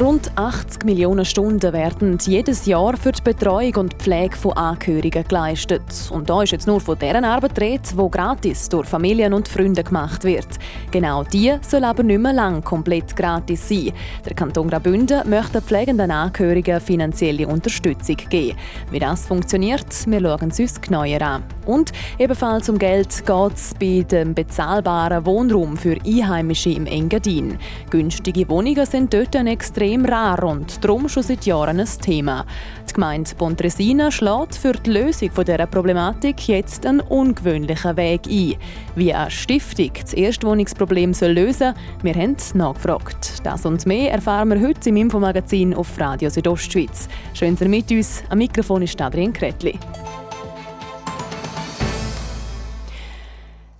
Rund 80 Millionen Stunden werden jedes Jahr für die Betreuung und Pflege von Angehörigen geleistet. Und da ist jetzt nur von deren Arbeit rede, die gratis durch Familien und Freunde gemacht wird. Genau die soll aber nicht mehr lang komplett gratis sein. Der Kanton Graubünden möchte pflegenden Angehörigen finanzielle Unterstützung geben. Wie das funktioniert, wir schauen es uns genauer an. Und ebenfalls um Geld geht es bei dem bezahlbaren Wohnraum für Einheimische im Engadin. Günstige Wohnungen sind dort ein extrem extrem rar und darum schon seit Jahren ein Thema. Die Gemeinde Pontresina schlägt für die Lösung dieser Problematik jetzt einen ungewöhnlichen Weg ein. Wie eine Stiftung das Erstwohnungsproblem soll lösen soll, wir haben nachgefragt. Das und mehr erfahren wir heute im Infomagazin auf Radio Südostschweiz. Schön, dass ihr mit uns. Am Mikrofon ist Adrian Kretli.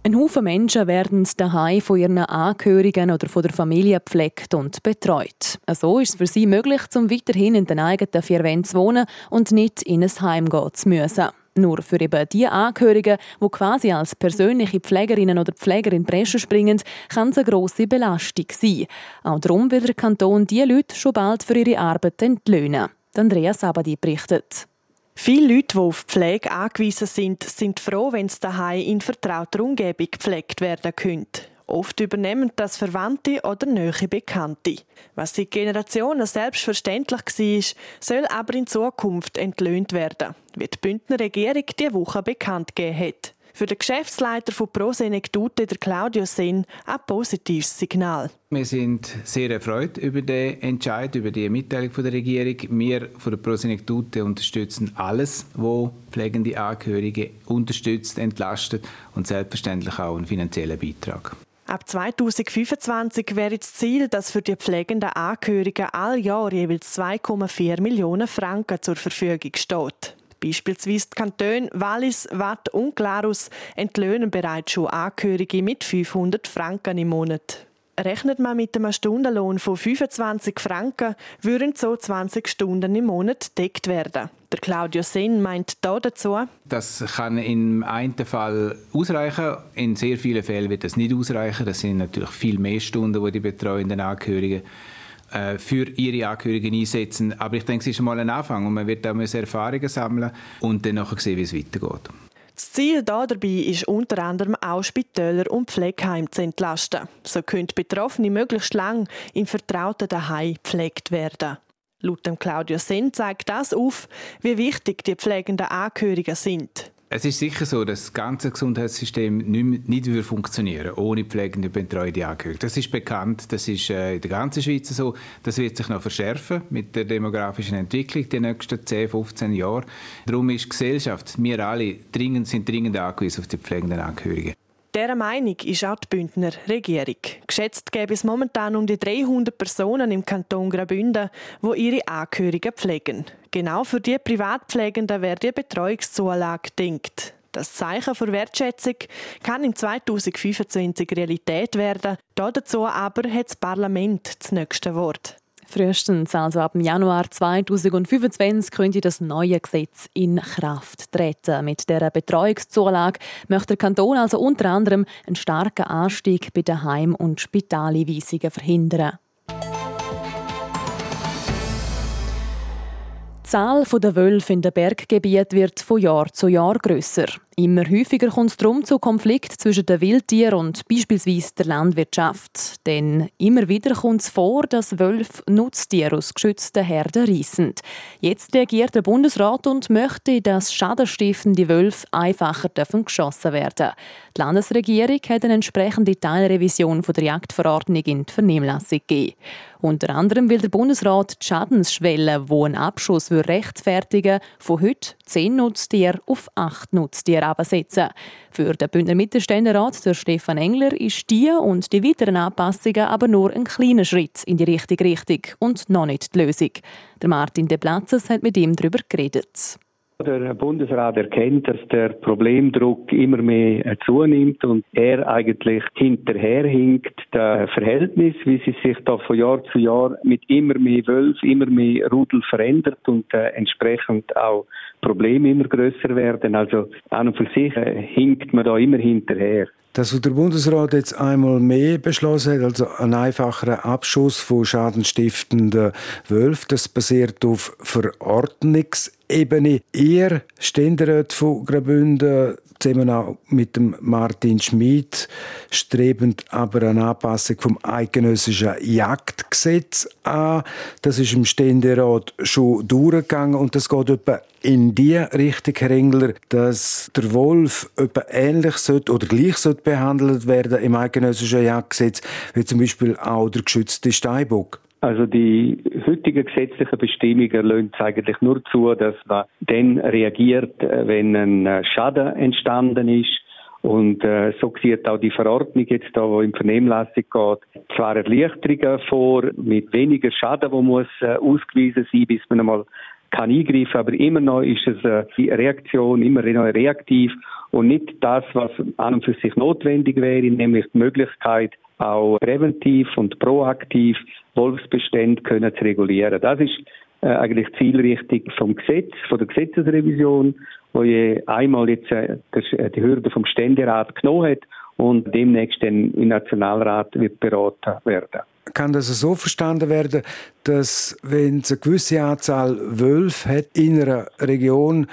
Ein Haufen Menschen werden daheim von ihren Angehörigen oder von der Familie gepflegt und betreut. So ist es für sie möglich, zum weiterhin in den eigenen vier Wänden zu wohnen und nicht in ein Heim gehen zu müssen. Nur für eben die Angehörigen, die quasi als persönliche Pflegerinnen oder Pfleger in Bresche springen, kann es eine grosse Belastung sein. Auch darum will der Kanton diese Leute schon bald für ihre Arbeit entlöhnen. Andreas Sabadi berichtet. Viele Leute, die auf Pflege angewiesen sind, sind froh, wenn es daheim in vertrauter Umgebung gepflegt werden könnte. Oft übernehmen das Verwandte oder nahe Bekannte. Was seit Generationen selbstverständlich war, soll aber in Zukunft entlöhnt werden, wie die Bündner Regierung diese Woche bekannt gegeben hat. Für den Geschäftsleiter von Prosenectute, der Claudio Sen, ein positives Signal. Wir sind sehr erfreut über den Entscheid, über die Mitteilung von der Regierung. Wir von der Prosenectute unterstützen alles, wo pflegende Angehörige unterstützt, entlastet und selbstverständlich auch einen finanziellen Beitrag. Ab 2025 wäre das Ziel, dass für die pflegenden Angehörigen all Jahr jeweils 2,4 Millionen Franken zur Verfügung steht. Beispielsweise die Kantone Wallis, Watt und Glarus entlöhnen bereits schon Angehörige mit 500 Franken im Monat. Rechnet man mit einem Stundenlohn von 25 Franken, würden so 20 Stunden im Monat deckt werden. Der Claudio Sen meint da dazu. Das kann im einen Fall ausreichen, in sehr vielen Fällen wird das nicht ausreichen. Das sind natürlich viel mehr Stunden, die die betreuenden Angehörigen für ihre Angehörigen einsetzen. Aber ich denke, es ist mal ein Anfang und man wird auch Erfahrungen sammeln und dann nachher sehen, wie es weitergeht. Das Ziel dabei ist unter anderem auch Spitäler und Pflegeheime zu entlasten. So können Betroffene möglichst lang im vertrauten Daheim gepflegt werden. Laut Claudio Sen zeigt das auf, wie wichtig die pflegenden Angehörigen sind. Es ist sicher so, dass das ganze Gesundheitssystem nicht, nicht würde funktionieren ohne pflegende betreuende Angehörige. Das ist bekannt, das ist äh, in der ganzen Schweiz so. Das wird sich noch verschärfen mit der demografischen Entwicklung die nächsten 10, 15 Jahre. Darum ist die Gesellschaft, wir alle, dringend, sind dringend angewiesen auf die pflegenden Angehörigen. Dieser Meinung ist auch die Bündner Regierung. Geschätzt gäbe es momentan um die 300 Personen im Kanton Graubünden, die ihre Angehörigen pflegen. Genau für die Privatpflegenden wäre die Betreuungszulage denkt. Das Zeichen für Wertschätzung kann im 2025 Realität werden. Dazu aber hat das Parlament das nächste Wort. Frühestens, also ab Januar 2025, könnte das neue Gesetz in Kraft treten. Mit der Betreuungszulage möchte der Kanton also unter anderem einen starken Anstieg bei den Heim- und Spitaleinweisungen verhindern. Die Zahl der Wölfe in den Berggebieten wird von Jahr zu Jahr grösser. Immer häufiger kommt es darum zu Konflikten zwischen den Wildtieren und beispielsweise der Landwirtschaft. Denn immer wieder kommt es vor, dass Wölfe Nutztiere aus geschützten Herden reissen. Jetzt reagiert der Bundesrat und möchte, dass schadenstiftende Wölfe einfacher geschossen werden Die Landesregierung hat eine entsprechende Teilrevision der Jagdverordnung in die Vernehmlassung gegeben. Unter anderem will der Bundesrat die Schadensschwelle, wo ein Abschuss rechtfertigen von heute 10 Nutztiere auf 8 Nutztiere herabsetzen. Für den Bündner Mittelständerat, der Stefan Engler, ist die und die weiteren Anpassungen aber nur ein kleiner Schritt in die richtige Richtung und noch nicht die Lösung. Der Martin De Platzes hat mit ihm darüber geredet. Der Bundesrat erkennt, dass der Problemdruck immer mehr äh, zunimmt und er eigentlich hinterherhinkt, das Verhältnis, wie sie sich da von Jahr zu Jahr mit immer mehr Wölf, immer mehr Rudel verändert und äh, entsprechend auch Probleme immer größer werden. Also an und für sich äh, hinkt man da immer hinterher. Das, was der Bundesrat jetzt einmal mehr beschlossen hat, also ein einfacherer Abschuss von schadenstiftenden Wölfen, das basiert auf Verordnungsebene. Ihr Ständerat von Graubünden zusammen auch mit dem Martin Schmid strebend aber eine Anpassung vom eidgenössischen Jagdgesetz an. Das ist im Ständerat schon durchgegangen und das geht etwa in die Richtung, Herr Engler, dass der Wolf etwa ähnlich sollte oder gleich sollte behandelt werden im eidgenössischen Jagdgesetz wie zum Beispiel auch der geschützte Steinbock. Also die heutigen gesetzlichen Bestimmungen lassen eigentlich nur zu, dass man dann reagiert, äh, wenn ein äh, Schaden entstanden ist. Und äh, so sieht auch die Verordnung jetzt da, wo im Vernehmlassung geht, zwar Erleichterungen vor, mit weniger Schaden, wo muss äh, ausgewiesen sein, bis man einmal kann eingreifen, aber immer noch ist es die Reaktion immer noch reaktiv und nicht das, was an und für sich notwendig wäre, nämlich die Möglichkeit, auch präventiv und proaktiv Wolfsbestände können zu regulieren. Das ist äh, eigentlich Zielrichtung vom Gesetz, von der Gesetzesrevision, wo je einmal jetzt äh, äh, die Hürde vom Ständerat genommen hat und demnächst dann im Nationalrat wird beraten werden. Kann das so verstanden werden, dass wenn es eine gewisse Anzahl Wölfe hat in einer Region,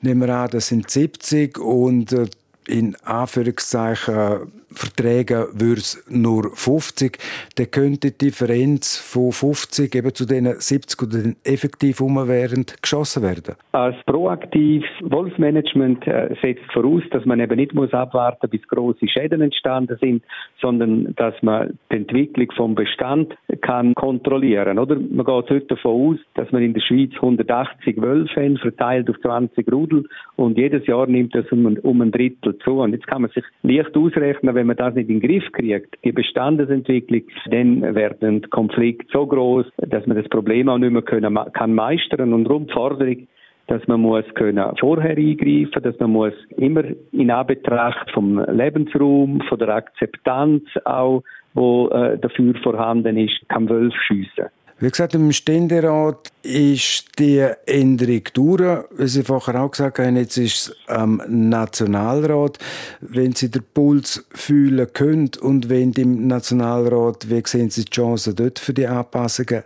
nehmen wir an, das sind 70 und äh, in Anführungszeichen Verträgen würde es nur 50, dann könnte die Differenz von 50 eben zu den 70 oder den effektiv umwährend geschossen werden. Als proaktives Wolfsmanagement äh, setzt voraus, dass man eben nicht muss abwarten, bis große Schäden entstanden sind, sondern dass man die Entwicklung vom Bestand kann kontrollieren. Oder man geht heute davon aus, dass man in der Schweiz 180 Wölfe haben, verteilt auf 20 Rudel und jedes Jahr nimmt das um ein, um ein Drittel zu. Und jetzt kann man sich leicht ausrechnen, wenn man das nicht in den Griff kriegt, die Bestandesentwicklung, dann werden Konflikte so groß, dass man das Problem auch nicht mehr können, kann meistern. Und darum die Forderung, dass man muss können vorher eingreifen, dass man muss immer in Anbetracht vom Lebensraum, von der Akzeptanz auch, wo äh, dafür vorhanden ist, kann Wölf schiessen. Wie gesagt, im Ständerat ist die Änderung durch. Wie Sie vorher auch gesagt haben, jetzt ist es am Nationalrat. Wenn Sie den Puls fühlen können und wenn im Nationalrat, wie sehen Sie die Chancen dort für die Anpassungen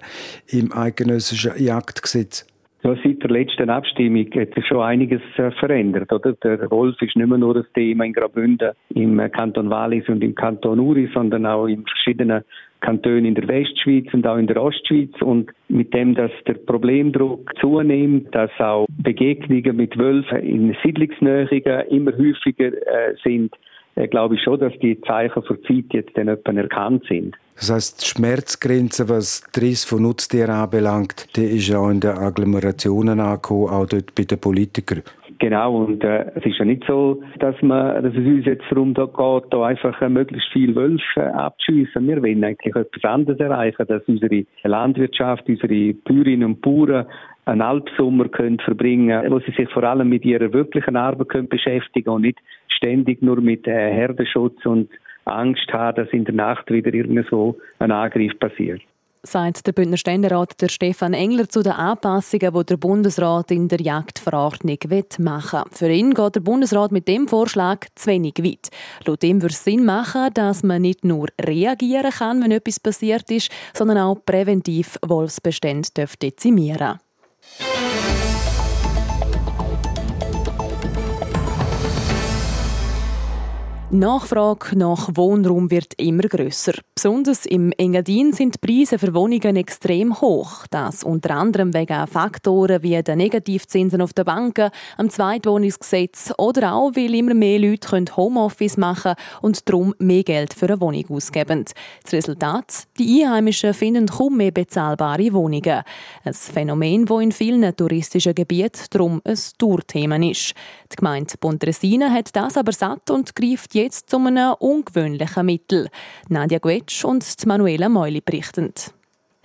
im eidgenössischen Jagdgesetz? Ja, seit der letzten Abstimmung hat sich schon einiges äh, verändert. Oder? Der Wolf ist nicht mehr nur das Thema in Graubünden, im Kanton Wallis und im Kanton Uri, sondern auch in verschiedenen Kantonen in der Westschweiz und auch in der Ostschweiz. Und mit dem, dass der Problemdruck zunimmt, dass auch Begegnungen mit Wölfen in Siedlungsnähe immer häufiger äh, sind, äh, glaube ich schon, dass die Zeichen für die Zeit jetzt dann erkannt sind. Das heißt, die Schmerzgrenze, was die Riss von Nutztieren anbelangt, die ist auch in den Agglomerationen angekommen, auch dort bei den Politikern. Genau, und äh, es ist ja nicht so, dass, man, dass es uns jetzt darum geht, da einfach äh, möglichst viel Wölfe äh, abzuschiessen. Wir wollen eigentlich etwas anderes erreichen, dass unsere Landwirtschaft, unsere Bäuerinnen und Bauern einen Alpsommer können verbringen, wo sie sich vor allem mit ihrer wirklichen Arbeit können beschäftigen und nicht ständig nur mit äh, Herdenschutz und Angst haben, dass in der Nacht wieder irgendwo ein Angriff passiert sagt der Bündner Ständerat der Stefan Engler zu den Anpassungen, die der Bundesrat in der Jagdverordnung machen will. Für ihn geht der Bundesrat mit dem Vorschlag zu wenig weit. Laut ihm würde es Sinn machen, dass man nicht nur reagieren kann, wenn etwas passiert ist, sondern auch präventiv Wolfsbestände dezimieren Nachfrage nach Wohnraum wird immer grösser. Besonders im Engadin sind die Preise für Wohnungen extrem hoch. Das unter anderem wegen Faktoren wie den Negativzinsen auf den Banken, am Zweitwohnungsgesetz oder auch, weil immer mehr Leute Homeoffice machen und darum mehr Geld für eine Wohnung ausgeben. Das Resultat? Die Einheimischen finden kaum mehr bezahlbare Wohnungen. Ein Phänomen, das in vielen touristischen Gebieten darum ein Tourthema ist. Die Gemeinde Pontresina hat das aber satt und greift jetzt zu einem ungewöhnlichen Mittel. Nadia Guetsch und Manuela Meuli berichten.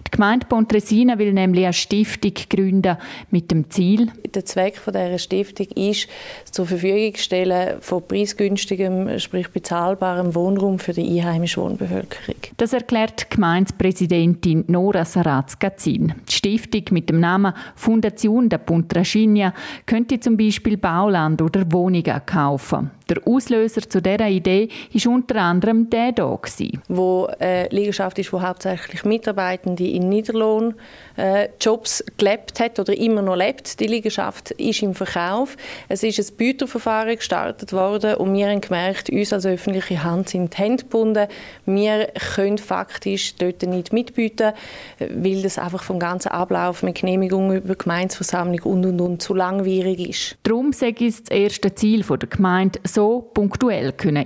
Die Gemeinde Pontresina will nämlich eine Stiftung gründen mit dem Ziel. Der Zweck dieser Stiftung ist, zur Verfügung stellen von preisgünstigem, sprich bezahlbarem Wohnraum für die einheimische Wohnbevölkerung. Das erklärt die Gemeindepräsidentin Nora Saraz-Gazin. Die Stiftung mit dem Namen Fundazione da Pontrascinia könnte zum Beispiel Bauland oder Wohnungen kaufen. Der Auslöser zu dieser Idee war unter anderem der hier. Wo eine Liegenschaft ist, wo hauptsächlich Mitarbeitende in Niederlohnjobs äh, gelebt hat oder immer noch lebt. Die Liegenschaft ist im Verkauf. Es ist ein Büterverfahren gestartet worden und wir haben gemerkt, uns als öffentliche Hand sind die Hände gebunden. Wir können faktisch dort nicht mitbieten, weil das einfach vom ganzen Ablauf mit Genehmigung über Gemeinsversammlung und und und zu langwierig ist. Darum sage ich das erste Ziel der Gemeinde, so punktuell können.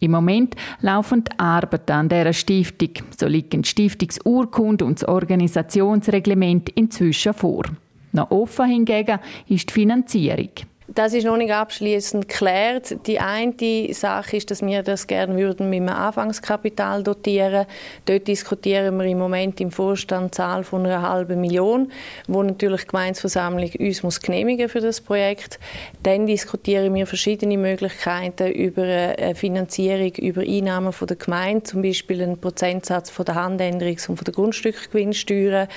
Im Moment laufen die Arbeiten an dieser Stiftung. So liegen die Stiftungsurkunde und das Organisationsreglement inzwischen vor. Noch offen hingegen ist die Finanzierung. Das ist noch nicht abschließend geklärt. Die eine Sache ist, dass wir das gerne würden mit einem Anfangskapital dotieren. Dort diskutieren wir im Moment im Vorstand Zahl von einer halben Million, wo natürlich die Gemeinsversammlung uns muss genehmigen für das Projekt. Dann diskutieren wir verschiedene Möglichkeiten über eine Finanzierung über Einnahmen von der Gemeinde, zum Beispiel einen Prozentsatz von der Handänderungs- und von der Grundstückgewinnsteuer.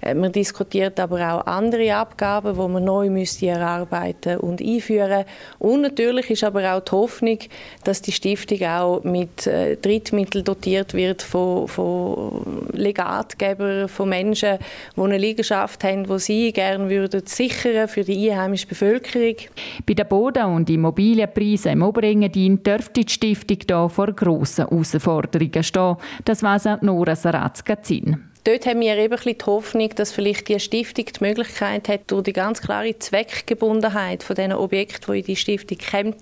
Äh, man diskutiert aber auch andere Abgaben, die man neu müsste erarbeiten und einführen. Und natürlich ist aber auch die Hoffnung, dass die Stiftung auch mit äh, Drittmitteln dotiert wird von, von Legatgebern, von Menschen, die eine Liegenschaft haben, die sie gerne würden sichern für die einheimische Bevölkerung. Bei den Boden- und Immobilienpreisen im Oberengadin dürfte die Stiftung hier vor grossen Herausforderungen stehen. Das weiss auch Nora Sarazka-Zinn. Dort haben wir eben die Hoffnung, dass vielleicht die Stiftung die Möglichkeit hat, durch die ganz klare Zweckgebundenheit von diesen Objekten, die in die Stiftung kämen,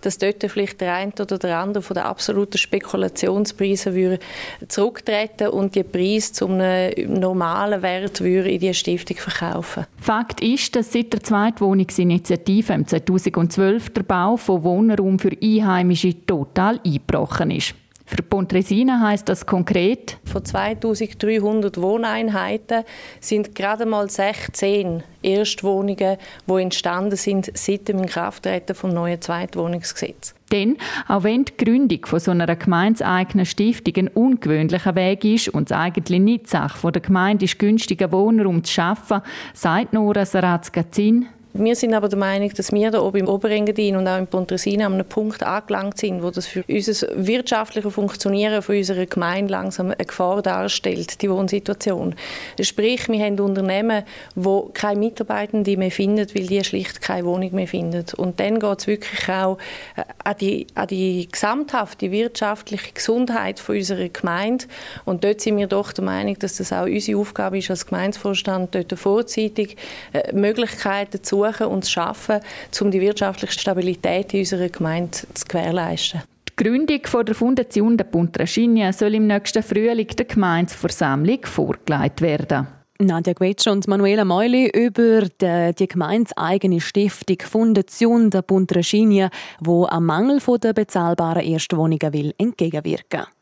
dass dort vielleicht der eine oder der andere von den absoluten Spekulationspreisen würde zurücktreten und die Preise zu einem normalen Wert würde in die Stiftung verkaufen. Fakt ist, dass seit der Zweitwohnungsinitiative im 2012 der Bau von Wohnraum für Einheimische total eingebrochen ist. Für Pontresina heißt das konkret? Von 2300 Wohneinheiten sind gerade mal 16 Erstwohnungen, die entstanden sind seit dem Inkrafttreten vom neuen Zweitwohnungsgesetz. Denn auch wenn die Gründung von so einer gemeinseigenen Stiftung ein ungewöhnlicher Weg ist und es eigentlich nicht Sache der Gemeinde ist, günstigen Wohnraum zu schaffen, sagt Nora Sarazka-Zinn, wir sind aber der Meinung, dass wir da oben im Oberengadin und auch im Pontresina an einem Punkt angelangt sind, wo das für unser wirtschaftliches Funktionieren von unserer Gemeinde langsam eine Gefahr darstellt, die Wohnsituation. Sprich, wir haben Unternehmen, die keine Mitarbeitenden mehr finden, weil die schlicht keine Wohnung mehr finden. Und dann geht es wirklich auch äh, an die, an die gesamthafte wirtschaftliche Gesundheit von unserer Gemeinde. Und dort sind wir doch der Meinung, dass das auch unsere Aufgabe ist als Gemeindevorstand, dort vorzeitig äh, Möglichkeiten zu suchen und zu schaffen, um die wirtschaftliche Stabilität in unserer Gemeinde zu gewährleisten. Die Gründung der Fundation der Puntrascinia soll im nächsten Frühling der Gemeindeversammlung vorgelegt werden. Nadja Gwetsch und Manuela Meuli über die, die gemeinseigene Stiftung Fundation der Puntrascinia, wo am Mangel der bezahlbaren Erstwohnungen will entgegenwirken will.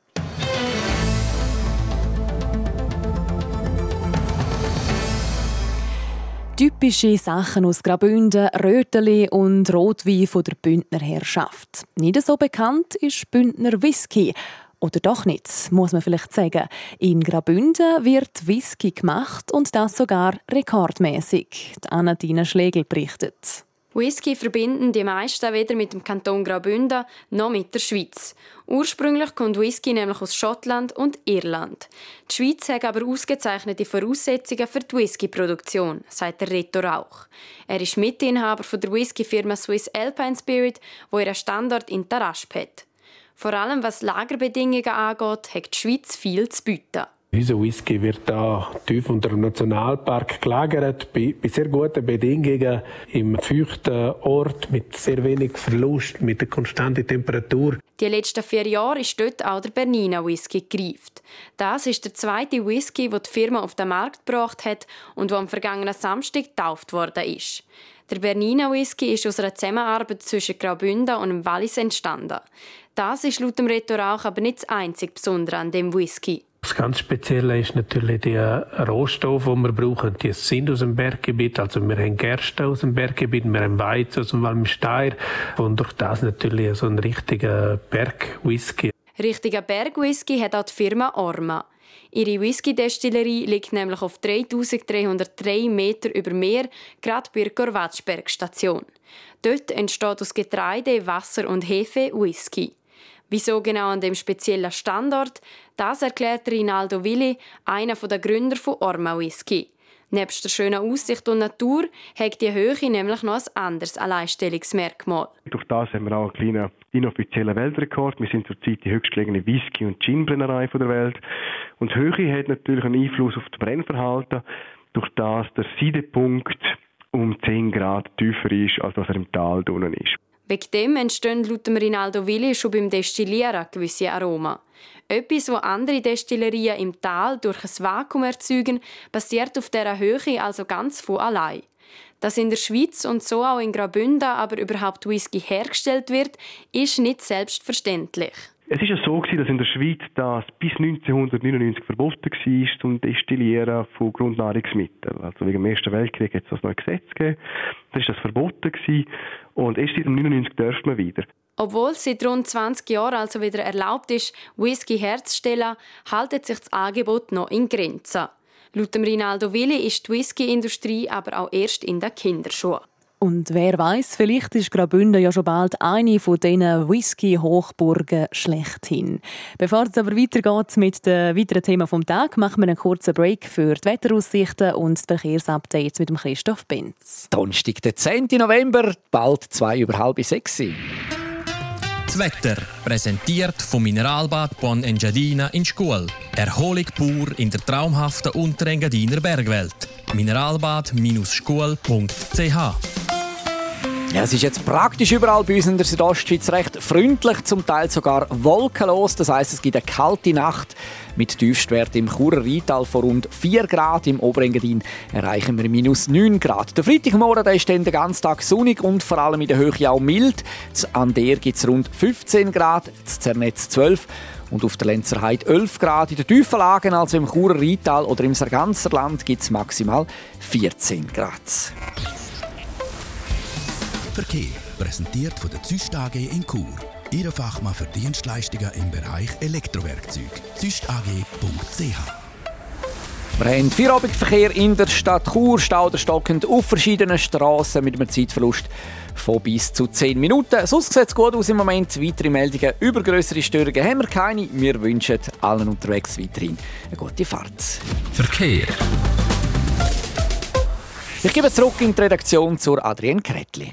Typische Sachen aus Graubünden, Röteli und Rotwein von der Bündner Herrschaft. Nicht so bekannt ist Bündner Whisky. Oder doch nicht, muss man vielleicht sagen. In Graubünden wird Whisky gemacht und das sogar rekordmäßig. Anna-Dina Schlegel berichtet. Whisky verbinden die meisten weder mit dem Kanton Graubünden noch mit der Schweiz. Ursprünglich kommt Whisky nämlich aus Schottland und Irland. Die Schweiz hat aber ausgezeichnete Voraussetzungen für die Whisky-Produktion, sagt der Reto Rauch. Er ist Mitinhaber der Whisky-Firma Swiss Alpine Spirit, wo ihren Standort in Tarasp hat. Vor allem was Lagerbedingungen angeht, hat die Schweiz viel zu bieten. Unser Whisky wird da tief unter dem Nationalpark gelagert, bei, bei, sehr guten Bedingungen, im feuchten Ort, mit sehr wenig Verlust, mit der konstanten Temperatur. Die letzten vier Jahre ist dort auch der Bernina Whisky gereift. Das ist der zweite Whisky, den die Firma auf den Markt gebracht hat und der am vergangenen Samstag getauft worden ist. Der Bernina Whisky ist aus einer Zusammenarbeit zwischen Graubünden und dem Wallis entstanden. Das ist laut dem Rhetor auch aber nicht das einzig Besondere an dem Whisky. Das ganz Spezielle ist natürlich der Rohstoff, den wir brauchen. Die sind aus dem Berggebiet. Also wir haben Gerste aus dem Berggebiet, wir haben Weizen aus dem Walmsteier und durch das natürlich so ein richtiger Bergwhisky. Richtiger Bergwhisky hat auch die Firma Orma. Ihre Whisky-Destillerie liegt nämlich auf 3303 Meter über Meer, gerade bei der Gorvatschberg-Station. Dort entsteht aus Getreide, Wasser und Hefe Whisky. Wieso genau an dem speziellen Standort? Das erklärt Rinaldo Willi, einer der Gründer von Orma Whisky. Nebst der schönen Aussicht und Natur hat die Höhe nämlich noch ein anderes Alleinstellungsmerkmal. Durch das haben wir auch einen kleinen inoffiziellen Weltrekord. Wir sind zurzeit die höchstgelegene Whisky- und Ginbrennerei der Welt. Und die Höhe hat natürlich einen Einfluss auf das Brennverhalten, durch das der Siedepunkt um 10 Grad tiefer ist, als was er im Tal unten ist. Wegen dem entstehen laut Rinaldo Willi schon beim Destillieren gewisse Aromen. Etwas, was andere Destillerien im Tal durch ein Vakuum erzeugen, passiert auf dieser Höhe also ganz von allein. Dass in der Schweiz und so auch in Graubünden aber überhaupt Whisky hergestellt wird, ist nicht selbstverständlich. Es ist ja so dass in der Schweiz das bis 1999 verboten war zum Destillieren von Grundnahrungsmitteln. Also wegen dem Ersten Weltkrieg hat es das neue Gesetz gegeben. Da ist das verboten und erst seit 1999 dürfen wir wieder. Obwohl es seit rund 20 Jahren also wieder erlaubt ist, Whisky herzustellen, haltet sich das Angebot noch in Grenzen. Laut Rinaldo Willi ist die Whisky-Industrie aber auch erst in den Kinderschuhen. Und wer weiß, vielleicht ist Graubünden ja schon bald eine von diesen Whisky-Hochburgen schlechthin. Bevor es aber weitergeht mit den weiteren Themen vom Tag, machen wir einen kurzen Break für die Wetteraussichten und die Verkehrsupdates mit dem Christoph Benz. Donnerstag, der 10. November, bald zwei über halb sechs. Das Wetter präsentiert vom Mineralbad Bon Engadina in Schkuhl. Erholung pur in der traumhaften Unterengadiner Bergwelt. Mineralbad-schkuhl.ch ja, es ist jetzt praktisch überall bei uns in der Südostschweiz recht freundlich, zum Teil sogar wolkenlos. Das heißt, es gibt eine kalte Nacht mit Tiefstwert im Churer Rheintal von rund 4 Grad. Im Oberengadin erreichen wir minus 9 Grad. Der Freitagmorgen der ist dann den ganzen Tag sonnig und vor allem in der Höhe auch mild. An der gibt es rund 15 Grad, das Zernetz 12 und auf der Lenzerheide 11 Grad. In den tiefen Lagen, also im Churer Rheintal oder im Sarganserland, gibt es maximal 14 Grad. Verkehr präsentiert von der Züst AG in Chur. Ihre Fachmann für Dienstleistungen im Bereich Elektrowerkzeug. züstag.ch wir haben Feierabendverkehr in der Stadt Chur, stauderstockend auf verschiedenen Straßen mit einem Zeitverlust von bis zu 10 Minuten. Sonst sieht es gut aus im Moment. Weitere Meldungen über größere Störungen haben wir keine. Wir wünschen allen unterwegs weiterhin eine gute Fahrt. Verkehr. Ich gebe zurück in die Redaktion zur Adrienne Kretli.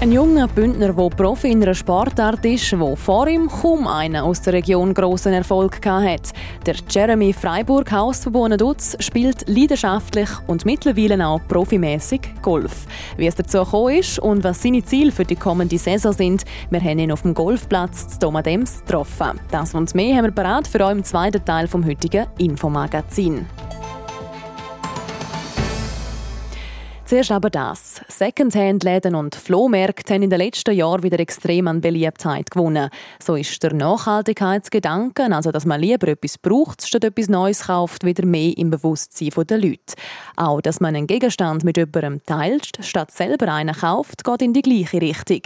Ein junger Bündner, der Profi in einer Sportart ist, wo vor ihm kaum einer aus der Region grossen Erfolg hatte. Der Jeremy Freiburg Hausverbonen Dutz spielt leidenschaftlich und mittlerweile auch profimäßig Golf. Wie es dazu gekommen ist und was seine Ziele für die kommende Saison sind, wir haben ihn auf dem Golfplatz zu Domadems getroffen. Das und mehr haben wir bereit für euch im zweiten Teil vom heutigen Infomagazin. Zuerst aber das. Secondhand-Läden und Flohmärkte haben in den letzten Jahren wieder extrem an Beliebtheit gewonnen. So ist der Nachhaltigkeitsgedanke, also dass man lieber etwas braucht, statt etwas Neues kauft, wieder mehr im Bewusstsein der Leute. Auch, dass man einen Gegenstand mit jemandem teilt, statt selber einen kauft, geht in die gleiche Richtung.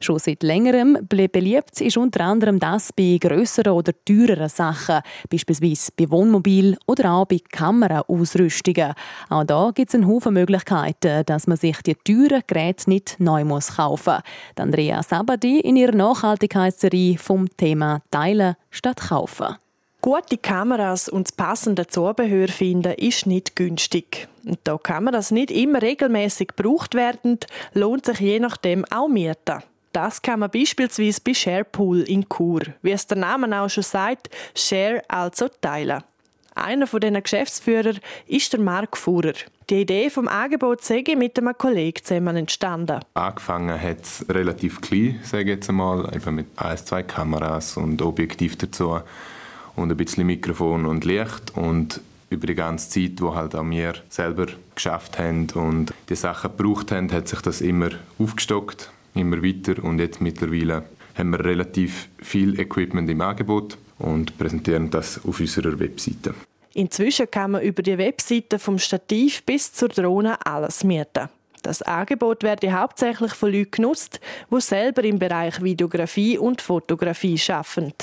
Schon seit längerem beliebt ist unter anderem das bei grösseren oder teureren Sachen, beispielsweise bei Wohnmobil oder auch bei Kameraausrüstungen. Auch da gibt es einen Haufen Möglichkeiten dass man sich die teuren Geräte nicht neu muss kaufen muss. Andrea Sabadi in ihrer Nachhaltigkeitsserie vom Thema Teilen statt Kaufen. Gute Kameras und das passende Zubehör finden ist nicht günstig. Und da Kameras nicht immer regelmäßig gebraucht werden, lohnt sich je nachdem auch Mieten. Das kann man beispielsweise bei Sharepool in Chur. Wie es der Name auch schon sagt, Share also teilen. Einer von diesen Geschäftsführer ist der Mark Fuhrer. Die Idee vom Angebot sei mit einem Kollegen zusammen entstanden. Angefangen hat es relativ klein, sage ich jetzt einmal, eben mit ein, zwei Kameras und Objektiv dazu und ein bisschen Mikrofon und Licht und über die ganze Zeit, wo halt auch wir selber geschafft haben und die Sachen gebraucht haben, hat sich das immer aufgestockt, immer weiter und jetzt mittlerweile haben wir relativ viel Equipment im Angebot und präsentieren das auf unserer Webseite. Inzwischen kann man über die Webseite vom Stativ bis zur Drohne alles mieten. Das Angebot werde hauptsächlich von Leuten genutzt, die selber im Bereich Videografie und Fotografie arbeiten.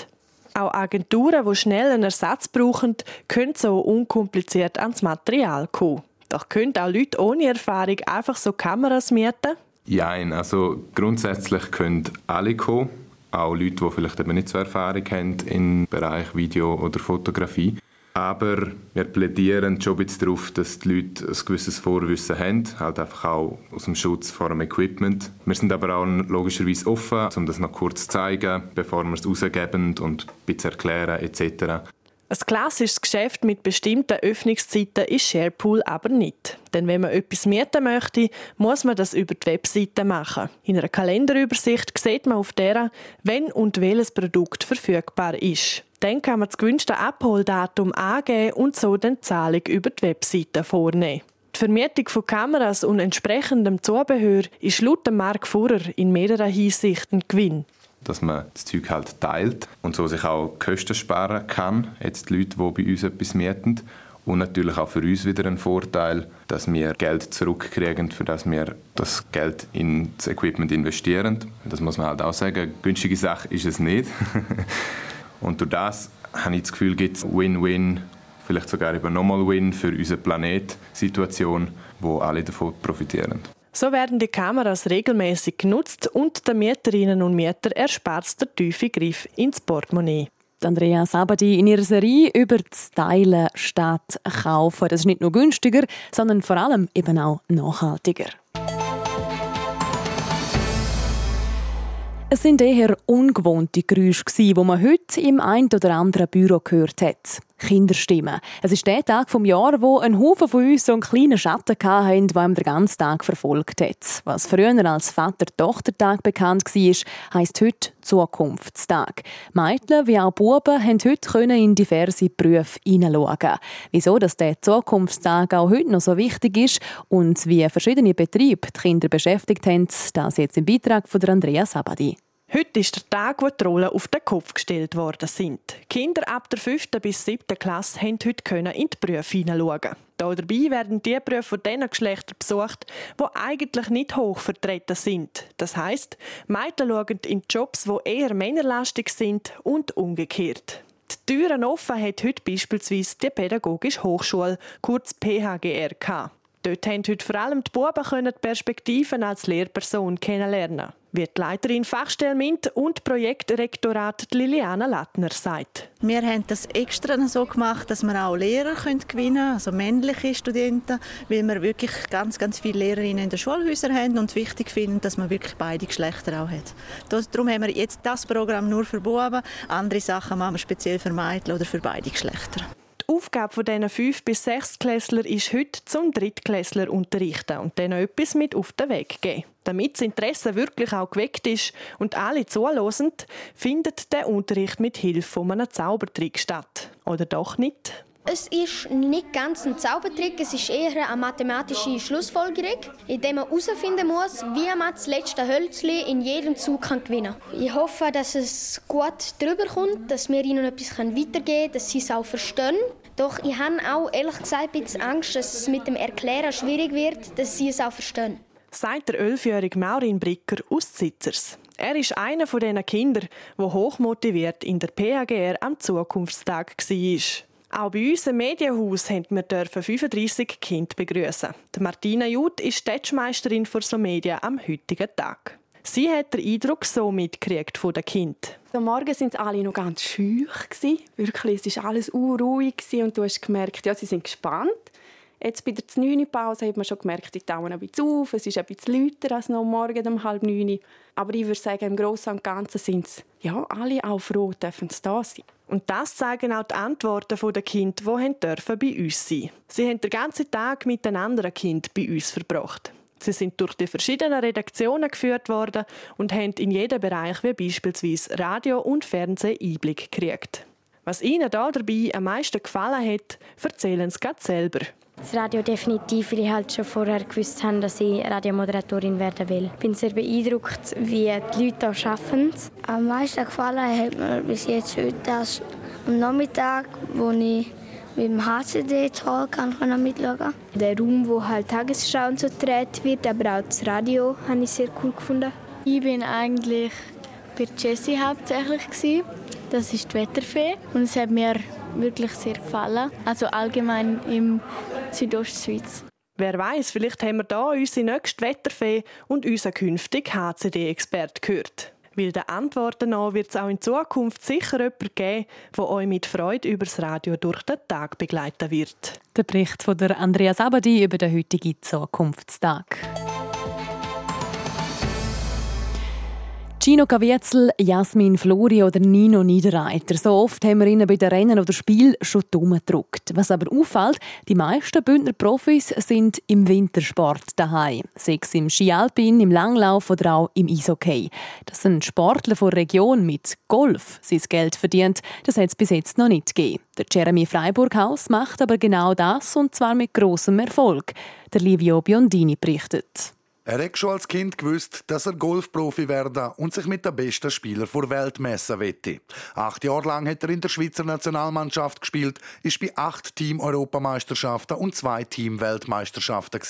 Auch Agenturen, die schnell einen Ersatz brauchen, können so unkompliziert ans Material kommen. Doch können auch Leute ohne Erfahrung einfach so Kameras mieten? Ja, also grundsätzlich können alle kommen, auch Leute, die vielleicht eben nicht so Erfahrung haben im Bereich Video oder Fotografie. Aber wir plädieren schon ein bisschen darauf, dass die Leute ein gewisses Vorwissen haben, halt einfach auch aus dem Schutz vor dem Equipment. Wir sind aber auch logischerweise offen, um das noch kurz zu zeigen, bevor wir es rausgeben und ein bisschen erklären etc. Ein klassisches Geschäft mit bestimmten Öffnungszeiten ist Sharepool aber nicht. Denn wenn man etwas mieten möchte, muss man das über die Webseite machen. In einer Kalenderübersicht sieht man auf der, wenn und welches Produkt verfügbar ist. Dann kann man das gewünschte Abholdatum angeben und so dann die Zahlung über die Webseite vornehmen. Die Vermietung von Kameras und entsprechendem Zubehör ist laut Mark Fuhrer in mehreren Hinsichten Gewinn. Dass man das Zeug halt teilt und so sich auch Kosten sparen kann, jetzt die Leute, die bei uns etwas mieten. Und natürlich auch für uns wieder ein Vorteil, dass wir Geld zurückkriegen, für das wir das Geld in das Equipment investieren. Das muss man halt auch sagen. Günstige Sache ist es nicht. Und durch das habe ich das Gefühl, gibt es Win-Win, vielleicht sogar über nochmal Win für unsere Planet-Situation, wo alle davon profitieren. So werden die Kameras regelmäßig genutzt und den Mieterinnen und Mietern erspart der tiefe Griff ins Portemonnaie. Andrea Sabadi in ihrer Serie über das Teilen statt Kaufen. Das ist nicht nur günstiger, sondern vor allem eben auch nachhaltiger. Es sind eher ungewohnte Geräusche, die man heute im ein oder anderen Büro gehört hat. Kinderstimmen. Es ist der Tag vom Jahr, wo ein Haufen von uns so einen kleinen Schatten hatten, der ihm den ganzen Tag verfolgt hat. Was früher als Vater-Tochter-Tag bekannt war, heisst heute Zukunftstag. Mädchen wie auch Buben haben heute in diverse Berufe hineinschauen. Wieso dass der Zukunftstag auch heute noch so wichtig ist und wie verschiedene Betriebe die Kinder beschäftigt haben, das jetzt im Beitrag von Andrea Sabadi. Heute ist der Tag, wo die Rollen auf den Kopf gestellt worden sind. Kinder ab der 5. bis 7. Klasse konnten heute in die Berufe hineinschauen. Dabei werden die Berufe von den Geschlechtern besucht, die eigentlich nicht hoch vertreten sind. Das heisst, Mädchen schauen in Jobs, die eher männerlastig sind und umgekehrt. Die Türen offen hat heute beispielsweise die Pädagogische Hochschule, kurz PHGRK. Dort haben heute vor allem die Buben die Perspektiven als Lehrperson kennenlernen wie die Leiterin Fachstelle MINT und Projektrektorat Liliana Lattner sagt. Wir haben das extra so gemacht, dass wir auch Lehrer gewinnen können, also männliche Studenten, weil wir wirklich ganz, ganz viele Lehrerinnen in den Schulhäusern haben und wichtig finden, dass man wirklich beide Geschlechter auch hat. Darum haben wir jetzt das Programm nur für Buben, andere Sachen machen wir speziell für Mädchen oder für beide Geschlechter. Die Aufgabe dieser 5- bis 6-Klässler ist heute zum Drittklässler unterrichten und denen etwas mit auf den Weg geben. Damit das Interesse wirklich auch geweckt ist und alle zuhören, findet der Unterricht mit Hilfe von einem Zaubertrick statt. Oder doch nicht? Es ist nicht ganz ein Zaubertrick, es ist eher eine mathematische Schlussfolgerung, indem man herausfinden muss, wie man das letzte Hölzchen in jedem Zug gewinnen kann. Ich hoffe, dass es gut drüber kommt, dass wir ihnen etwas weitergeben können, dass sie es auch verstehen. Doch ich habe auch ehrlich gesagt ein bisschen Angst, dass es mit dem Erklären schwierig wird, dass sie es auch verstehen. Sagt der elfjährige Maurin Bricker aus Zitzers. Er ist einer von diesen Kindern, der hochmotiviert in der PAGR am Zukunftstag war. Auch bei uns im Medienhaus haben wir 35 Kinder begrüßen. Martina Jud ist Städtmeisterin für Medien am heutigen Tag. Sie hat den Eindruck so mitgekriegt von den Kindern. Am Morgen waren alle noch ganz schüch. Wirklich, es war alles unruhig und du hast gemerkt, ja, sie sind gespannt. Jetzt bei der 9 Pause hat man schon gemerkt, sie tauen ein bisschen auf, es ist ein bisschen lauter als noch morgen um halb neun. Aber ich würde sagen, im Großen und Ganzen sind es ja, alle auch froh, dürfen sie da sein. Und das zeigen auch die Antworten der Kinder, die dürfen bei uns sein Sie haben den ganzen Tag mit den anderen Kindern bei uns verbracht. Sie sind durch die verschiedenen Redaktionen geführt worden und haben in jedem Bereich wie beispielsweise Radio und Fernsehen Einblick gekriegt. Was ihnen da dabei am meisten gefallen hat, erzählen sie gerade selber. Das Radio definitiv, weil ich halt schon vorher gewusst habe, dass ich Radiomoderatorin werden will. Ich bin sehr beeindruckt, wie die Leute hier arbeiten. Am meisten gefallen hat mir bis jetzt heute das am Nachmittag, wo ich mit dem HCD-Talk kann mitschauen Der Raum, wo halt Tagesschau und so gedreht wird, aber auch das Radio, habe ich sehr cool gefunden. Ich bin eigentlich bei Jessie hauptsächlich. Gewesen. Das ist die Wetterfee und es hat mir wirklich sehr gefallen. Also allgemein im Südostschweiz. Wer weiß, vielleicht haben wir da unsere nächste Wetterfee und unseren künftigen HCD-Expert gehört. Weil den Antworten nach wird es auch in Zukunft sicher jemanden geben, der euch mit Freude über das Radio durch den Tag begleiten wird. Der Bericht von der Andrea Sabadi über den heutigen Zukunftstag. Gino Caviezel, Jasmin Flori oder Nino Niederreiter. So oft haben wir ihnen bei den Rennen oder Spiel schon dumm gedruckt. Was aber auffällt, die meisten Bündner Profis sind im Wintersport daheim. Sei es im Skialpin, im Langlauf oder auch im Eishockey. Das sind Sportler von der Region mit Golf sein Geld verdient. Das hat es bis jetzt noch nicht gegeben. Der Jeremy Freiburghaus macht aber genau das und zwar mit großem Erfolg. Der Livio Biondini berichtet. Er hat schon als Kind gewusst, dass er Golfprofi werden und sich mit den besten Spielern vor Welt messen wette. Acht Jahre lang hat er in der Schweizer Nationalmannschaft gespielt, ist bei acht Team-Europameisterschaften und zwei Team-Weltmeisterschaften.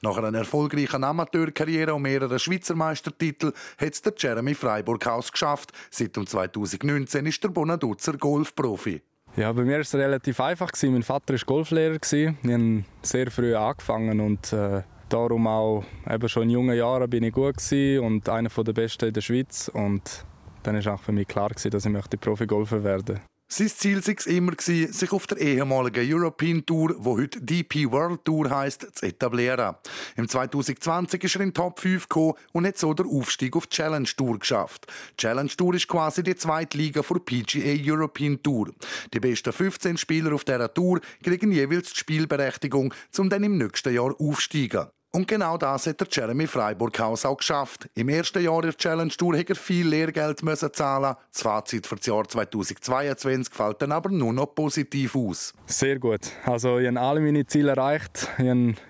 Nach einer erfolgreichen Amateurkarriere und mehreren Schweizer Meistertitel hat es der Jeremy Freiburghaus geschafft. Seit 2019 ist der Bonaduzzer Golfprofi. Ja, bei mir war es relativ einfach. Mein Vater war Golflehrer. Ich habe sehr früh angefangen und äh, darum auch eben schon in jungen Jahren bin ich gut und einer der Besten in der Schweiz und dann war auch für mich klar dass ich Profi-Golfer werden möchte. Sein Ziel war es immer, sich auf der ehemaligen European Tour, wo heute DP World Tour heisst, zu etablieren. Im 2020 ist er in Top 5 gekommen und hat so den Aufstieg auf die Challenge Tour geschafft. Die Challenge Tour ist quasi die zweite Liga für PGA European Tour. Die besten 15 Spieler auf dieser Tour kriegen jeweils die Spielberechtigung, um dann im nächsten Jahr aufzusteigen. Und genau das hat der Jeremy Freiburghaus auch geschafft. Im ersten Jahr der Challenge Tour hat er viel Lehrgeld müssen zahlen. Das Fazit für das Jahr 2022 fällt dann aber nur noch positiv aus. Sehr gut. Also ich habe alle meine Ziele erreicht.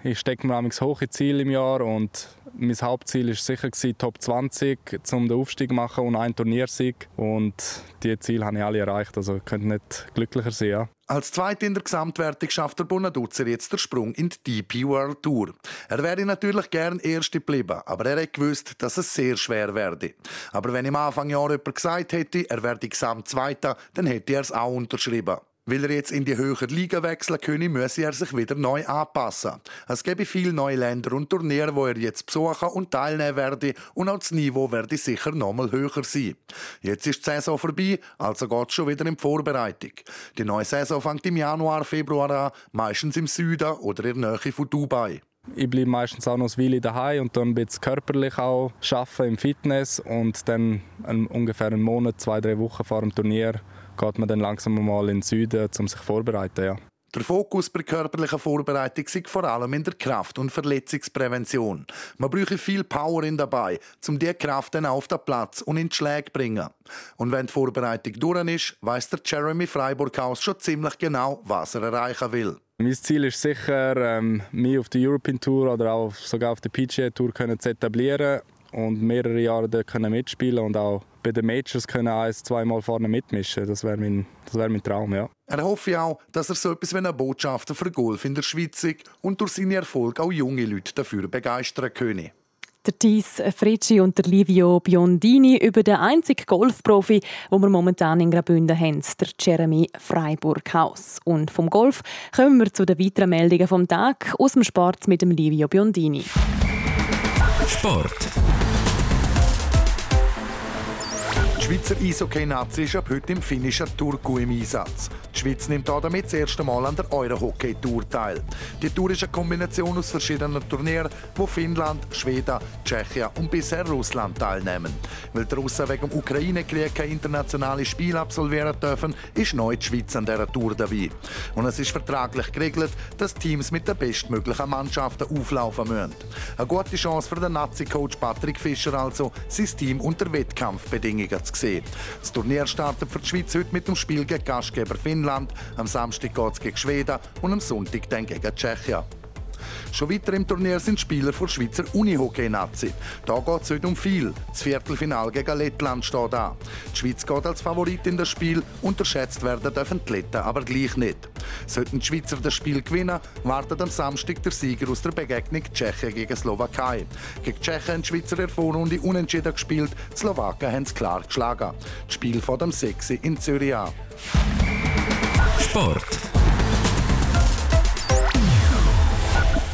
Ich stecke mir hohe Ziele im Jahr und mein Hauptziel war sicher Top 20, um den Aufstieg zu machen und einen Turniersieg. Und diese Ziele habe ich alle erreicht. Also ich könnte nicht glücklicher sein. Ja. Als Zweiter in der Gesamtwertung schafft der Bonaduzzer jetzt den Sprung in die DP World Tour. Er wäre natürlich gern Erste geblieben, aber er hat gewusst, dass es sehr schwer werde. Aber wenn im Anfang Jahr jemand gesagt hätte, er werde Gesamtzweiter, dann hätte er es auch unterschrieben. Weil er jetzt in die höhere Liga wechseln könne, müsse er sich wieder neu anpassen. Es gäbe viele neue Länder und Turniere, wo er jetzt besuchen und teilnehmen werde und auch das Niveau werde sicher nochmal höher sein. Jetzt ist die Saison vorbei, also geht schon wieder in die Vorbereitung. Die neue Saison fängt im Januar, Februar an, meistens im Süden oder in der Nähe von Dubai. Ich bleibe meistens auch noch ein Weile daheim und dann ein bisschen körperlich auch arbeiten im Fitness und dann ungefähr einen Monat, zwei, drei Wochen vor dem Turnier geht man dann langsam mal in den Süden, um sich vorzubereiten. Ja. Der Fokus bei körperlicher Vorbereitung liegt vor allem in der Kraft- und Verletzungsprävention. Man braucht viel Power in dabei, um diese Kraft dann auf den Platz und in die Schläge zu bringen. Und wenn die Vorbereitung durch ist, weiß der Jeremy Freiburghaus schon ziemlich genau, was er erreichen will. Mein Ziel ist sicher, ähm, mich auf der European Tour oder auch sogar auf der PGA Tour zu etablieren und mehrere Jahre dort mitspielen und auch bei den Majors können ein, zweimal vorne mitmischen. Das wäre mein, wär mein Traum, ja. Er hoffe auch, dass er so etwas wie ein Botschafter für Golf in der Schweiz ist und durch seinen Erfolg auch junge Leute dafür begeistern können. Der Thies Fritschi und der Livio Biondini über den einzigen Golfprofi, den wir momentan in Graubünden haben, der Jeremy Freiburghaus. Und vom Golf kommen wir zu den weiteren Meldungen vom Tag aus dem Sport mit dem Livio Biondini. Sport. Die Schweizer Eishockey-Nazi ist ab heute im finnischen Turku im Einsatz. Die Schweiz nimmt damit das erste Mal an der Euro-Hockey-Tour teil. Die Tour ist eine Kombination aus verschiedenen Turnieren, wo Finnland, Schweden, Tschechien und bisher Russland teilnehmen. Weil die Russen wegen dem Ukraine-Krieg keine internationale Spiele absolvieren dürfen, ist neu die Schweiz an dieser Tour dabei. Und es ist vertraglich geregelt, dass Teams mit den bestmöglichen Mannschaften auflaufen müssen. Eine gute Chance für den Nazi-Coach Patrick Fischer also, sein Team unter Wettkampfbedingungen zu sehen. Das Turnier startet für die Schweiz heute mit dem Spiel gegen Gastgeber Finnland. Am Samstag geht es gegen Schweden und am Sonntag dann gegen Tschechien. Schon weiter im Turnier sind Spieler der Schweizer Unihockey-Nazi. Da geht es heute um viel. Das Viertelfinal gegen Lettland steht an. Die Schweiz geht als Favorit in das Spiel, unterschätzt werden dürfen die Letten aber gleich nicht. Sollten die Schweizer das Spiel gewinnen, wartet am Samstag der Sieger aus der Begegnung Tschechien gegen Slowakei. Gegen Tschechien haben die Schweizer in der Vorrunde unentschieden gespielt, die Slowaken haben es klar geschlagen. Das Spiel vor dem 6 in Zürich an. Sport.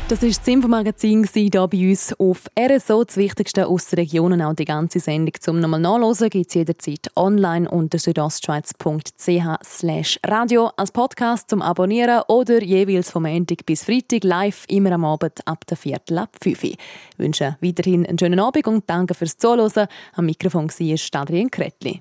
Das war das Infomagazin hier bei uns auf RSO. Das Wichtigste aus der Region. Auch die ganze Sendung zum nochmal nachlesen gibt es jederzeit online unter südostschweiz.ch radio als Podcast zum Abonnieren oder jeweils vom Montag bis Freitag live immer am Abend ab der Viertel ab 5 Ich wünsche weiterhin einen schönen Abend und danke fürs Zuhören. Am Mikrofon war Adrian Kretli.